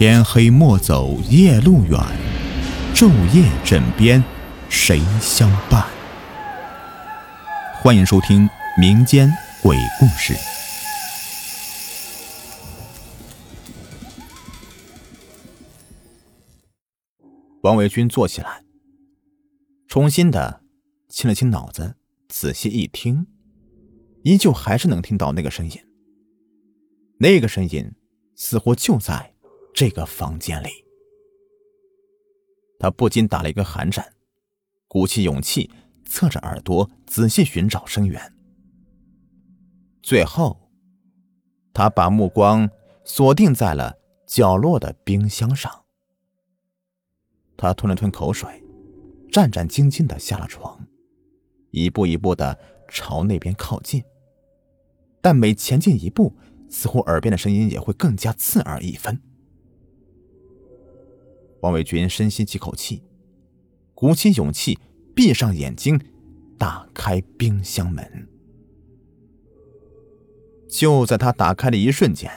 天黑莫走夜路远，昼夜枕边谁相伴？欢迎收听民间鬼故事。王维军坐起来，重新的清了清脑子，仔细一听，依旧还是能听到那个声音。那个声音似乎就在这个房间里。他不禁打了一个寒颤，鼓起勇气，侧着耳朵仔细寻找声源。最后，他把目光锁定在了角落的冰箱上。他吞了吞口水，战战兢兢的下了床，一步一步的朝那边靠近。但每前进一步，似乎耳边的声音也会更加刺耳一分。王伟军深吸几口气，鼓起勇气，闭上眼睛，打开冰箱门。就在他打开的一瞬间，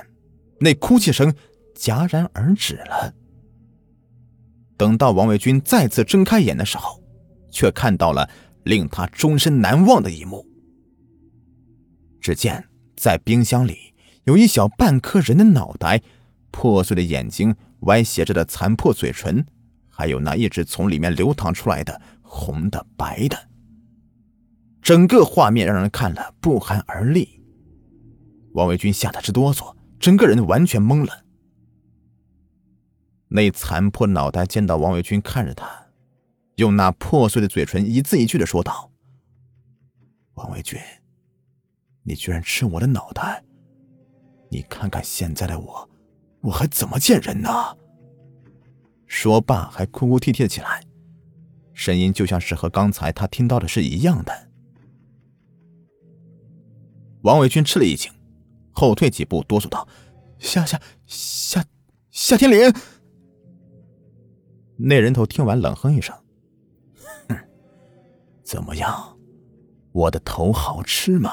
那哭泣声戛然而止了。等到王伟军再次睁开眼的时候，却看到了令他终身难忘的一幕。只见在冰箱里有一小半颗人的脑袋，破碎的眼睛，歪斜着的残破嘴唇，还有那一直从里面流淌出来的红的、白的。整个画面让人看了不寒而栗。王伟军吓得直哆嗦，整个人完全懵了。那残破脑袋见到王伟军看着他，用那破碎的嘴唇一字一句的说道：“王伟军，你居然吃我的脑袋！你看看现在的我，我还怎么见人呢？”说罢还哭哭啼啼的起来，声音就像是和刚才他听到的是一样的。王伟军吃了一惊，后退几步，哆嗦道：“夏夏夏夏天林。”那人头听完，冷哼一声：“哼，怎么样，我的头好吃吗？”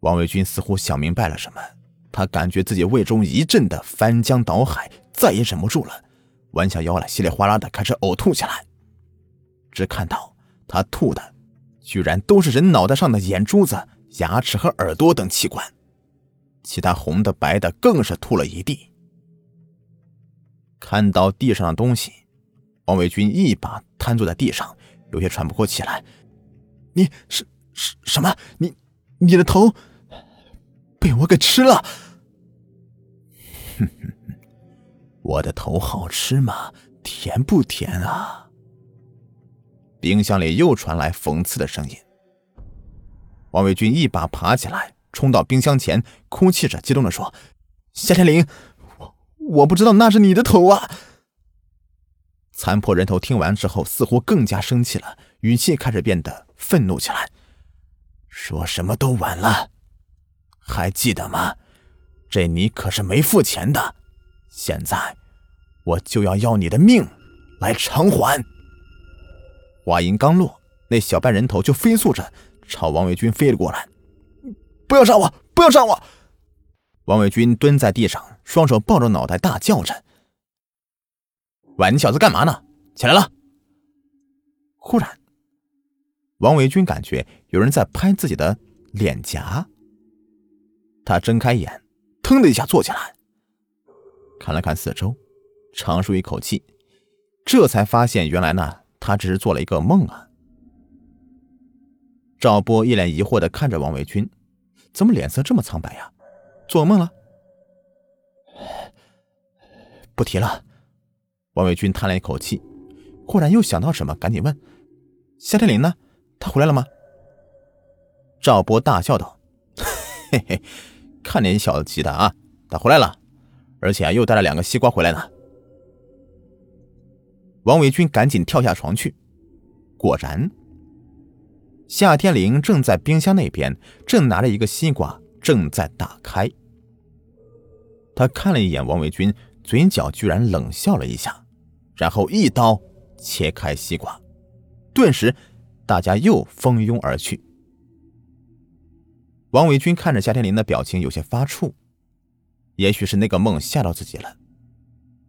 王伟军似乎想明白了什么，他感觉自己胃中一阵的翻江倒海，再也忍不住了，弯下腰来，稀里哗啦的开始呕吐起来。只看到他吐的，居然都是人脑袋上的眼珠子、牙齿和耳朵等器官，其他红的、白的更是吐了一地。看到地上的东西，王伟军一把瘫坐在地上，有些喘不过气来。你是是什么？你你的头被我给吃了？哼哼哼，我的头好吃吗？甜不甜啊？冰箱里又传来讽刺的声音。王伟军一把爬起来，冲到冰箱前，哭泣着，激动的说：“夏天林。”我不知道那是你的头啊！残破人头听完之后，似乎更加生气了，语气开始变得愤怒起来。说什么都晚了，还记得吗？这你可是没付钱的，现在我就要要你的命来偿还。话音刚落，那小半人头就飞速着朝王伟军飞了过来。不要杀我！不要杀我！王伟军蹲在地上，双手抱着脑袋，大叫着：“喂，你小子干嘛呢？起来了！”忽然，王维军感觉有人在拍自己的脸颊。他睁开眼，腾的一下坐起来，看了看四周，长舒一口气，这才发现原来呢，他只是做了一个梦啊。赵波一脸疑惑的看着王伟军，怎么脸色这么苍白呀？做梦了，不提了。王伟军叹了一口气，忽然又想到什么，赶紧问：“夏天林呢？他回来了吗？”赵波大笑道：“嘿嘿，看你小子急的啊，他回来了，而且啊又带了两个西瓜回来呢。”王伟军赶紧跳下床去，果然，夏天林正在冰箱那边，正拿着一个西瓜，正在打开。他看了一眼王伟军，嘴角居然冷笑了一下，然后一刀切开西瓜，顿时大家又蜂拥而去。王伟军看着夏天林的表情有些发怵，也许是那个梦吓到自己了。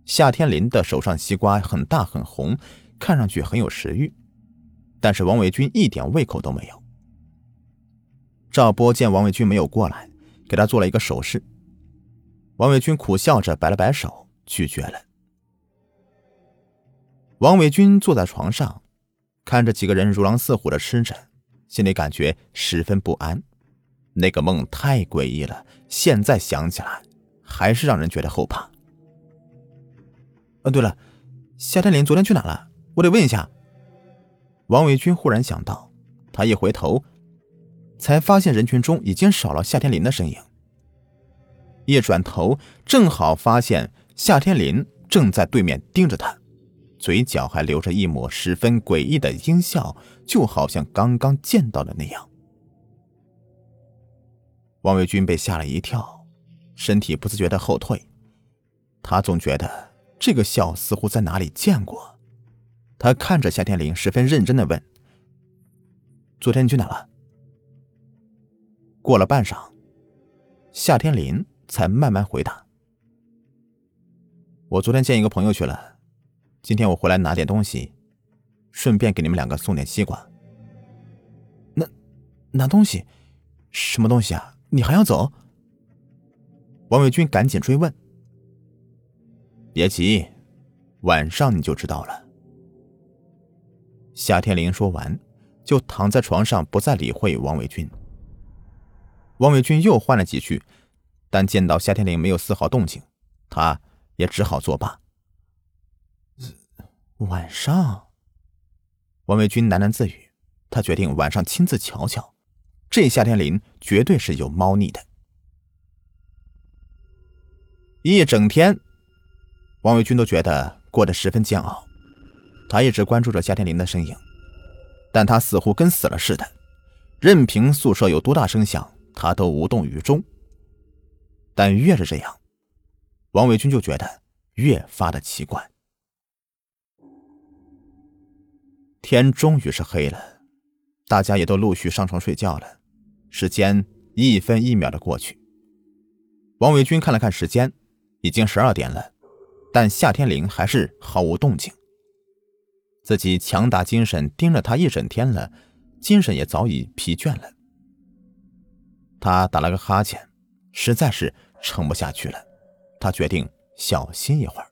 夏天林的手上西瓜很大很红，看上去很有食欲，但是王伟军一点胃口都没有。赵波见王伟军没有过来，给他做了一个手势。王伟军苦笑着摆了摆手，拒绝了。王伟军坐在床上，看着几个人如狼似虎的吃着，心里感觉十分不安。那个梦太诡异了，现在想起来还是让人觉得后怕。呃，对了，夏天林昨天去哪了？我得问一下。王伟军忽然想到，他一回头，才发现人群中已经少了夏天林的身影。一转头，正好发现夏天林正在对面盯着他。嘴角还留着一抹十分诡异的阴笑，就好像刚刚见到的那样。王伟军被吓了一跳，身体不自觉的后退。他总觉得这个笑似乎在哪里见过。他看着夏天林，十分认真的问：“昨天你去哪了？”过了半晌，夏天林才慢慢回答：“我昨天见一个朋友去了。”今天我回来拿点东西，顺便给你们两个送点西瓜。拿拿东西？什么东西啊？你还要走？王伟军赶紧追问。别急，晚上你就知道了。夏天林说完，就躺在床上不再理会王伟军。王伟军又换了几句，但见到夏天林没有丝毫动静，他也只好作罢。晚上，王卫军喃喃自语：“他决定晚上亲自瞧瞧，这夏天林绝对是有猫腻的。”一整天，王卫军都觉得过得十分煎熬。他一直关注着夏天林的身影，但他似乎跟死了似的，任凭宿舍有多大声响，他都无动于衷。但越是这样，王卫军就觉得越发的奇怪。天终于是黑了，大家也都陆续上床睡觉了。时间一分一秒的过去，王伟军看了看时间，已经十二点了，但夏天林还是毫无动静。自己强打精神盯着他一整天了，精神也早已疲倦了。他打了个哈欠，实在是撑不下去了，他决定小心一会儿。